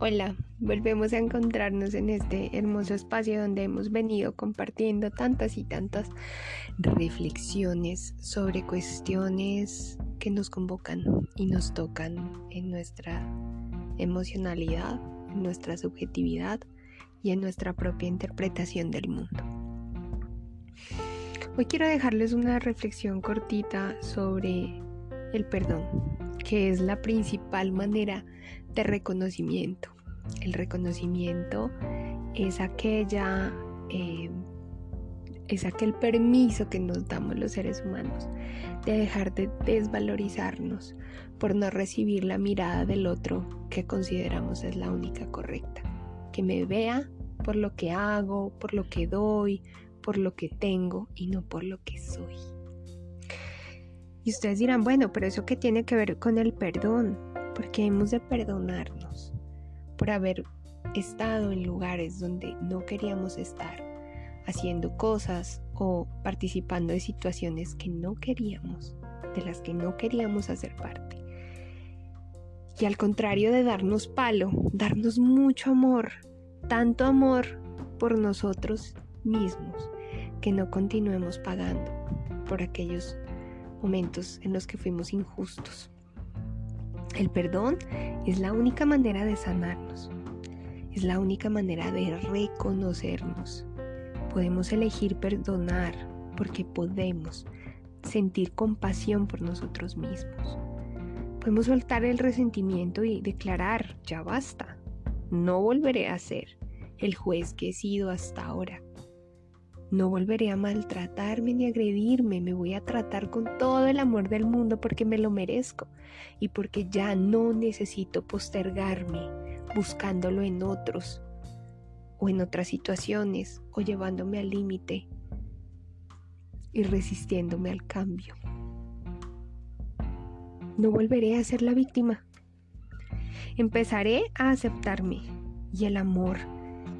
Hola, volvemos a encontrarnos en este hermoso espacio donde hemos venido compartiendo tantas y tantas reflexiones sobre cuestiones que nos convocan y nos tocan en nuestra emocionalidad, en nuestra subjetividad y en nuestra propia interpretación del mundo. Hoy quiero dejarles una reflexión cortita sobre el perdón, que es la principal manera de reconocimiento. El reconocimiento es aquella eh, es aquel permiso que nos damos los seres humanos de dejar de desvalorizarnos por no recibir la mirada del otro que consideramos es la única correcta. Que me vea por lo que hago, por lo que doy, por lo que tengo y no por lo que soy. Y ustedes dirán, bueno, pero eso que tiene que ver con el perdón, porque hemos de perdonarnos por haber estado en lugares donde no queríamos estar, haciendo cosas o participando de situaciones que no queríamos, de las que no queríamos hacer parte. Y al contrario de darnos palo, darnos mucho amor, tanto amor por nosotros mismos, que no continuemos pagando por aquellos momentos en los que fuimos injustos. El perdón es la única manera de sanarnos, es la única manera de reconocernos. Podemos elegir perdonar porque podemos sentir compasión por nosotros mismos. Podemos soltar el resentimiento y declarar, ya basta, no volveré a ser el juez que he sido hasta ahora. No volveré a maltratarme ni agredirme, me voy a tratar con todo el amor del mundo porque me lo merezco y porque ya no necesito postergarme buscándolo en otros o en otras situaciones o llevándome al límite y resistiéndome al cambio. No volveré a ser la víctima. Empezaré a aceptarme y el amor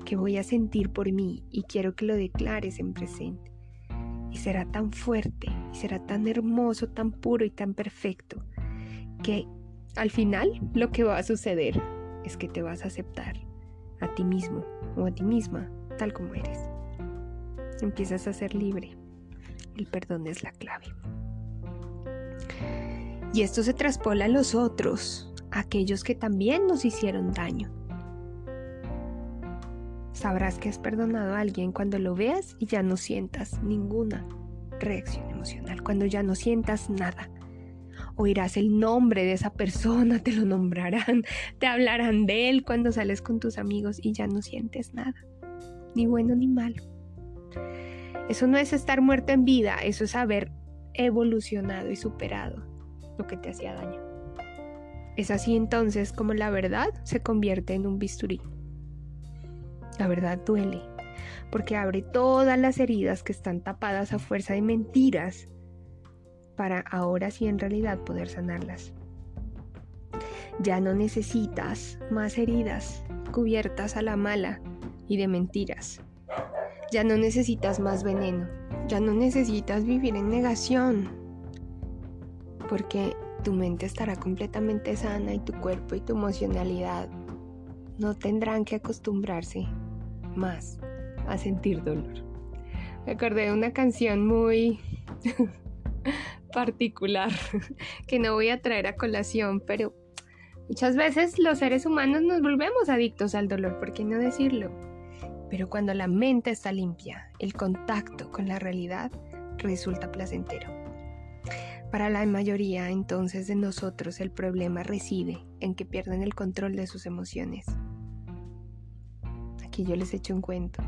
que voy a sentir por mí y quiero que lo declares en presente. Y será tan fuerte, y será tan hermoso, tan puro y tan perfecto, que al final lo que va a suceder es que te vas a aceptar a ti mismo o a ti misma tal como eres. Empiezas a ser libre. El perdón es la clave. Y esto se traspola a los otros, a aquellos que también nos hicieron daño. Sabrás que has perdonado a alguien cuando lo veas y ya no sientas ninguna reacción emocional, cuando ya no sientas nada. Oirás el nombre de esa persona, te lo nombrarán, te hablarán de él cuando sales con tus amigos y ya no sientes nada, ni bueno ni malo. Eso no es estar muerto en vida, eso es haber evolucionado y superado lo que te hacía daño. Es así entonces como la verdad se convierte en un bisturí la verdad duele, porque abre todas las heridas que están tapadas a fuerza de mentiras para ahora sí en realidad poder sanarlas. Ya no necesitas más heridas cubiertas a la mala y de mentiras. Ya no necesitas más veneno. Ya no necesitas vivir en negación. Porque tu mente estará completamente sana y tu cuerpo y tu emocionalidad no tendrán que acostumbrarse más a sentir dolor. Me acordé de una canción muy particular que no voy a traer a colación, pero muchas veces los seres humanos nos volvemos adictos al dolor, ¿por qué no decirlo? Pero cuando la mente está limpia, el contacto con la realidad resulta placentero. Para la mayoría entonces de nosotros el problema reside en que pierden el control de sus emociones yo les echo un cuento.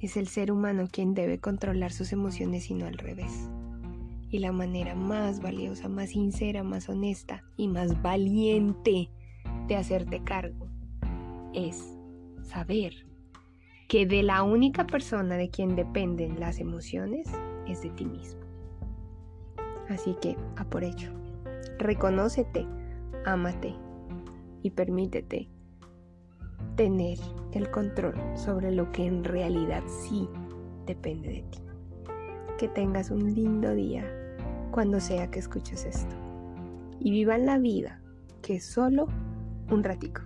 Es el ser humano quien debe controlar sus emociones y no al revés. Y la manera más valiosa, más sincera, más honesta y más valiente de hacerte cargo es saber que de la única persona de quien dependen las emociones es de ti mismo. Así que, a por ello, reconócete, ámate y permítete tener el control sobre lo que en realidad sí depende de ti. Que tengas un lindo día cuando sea que escuches esto. Y vivan la vida, que es solo un ratico.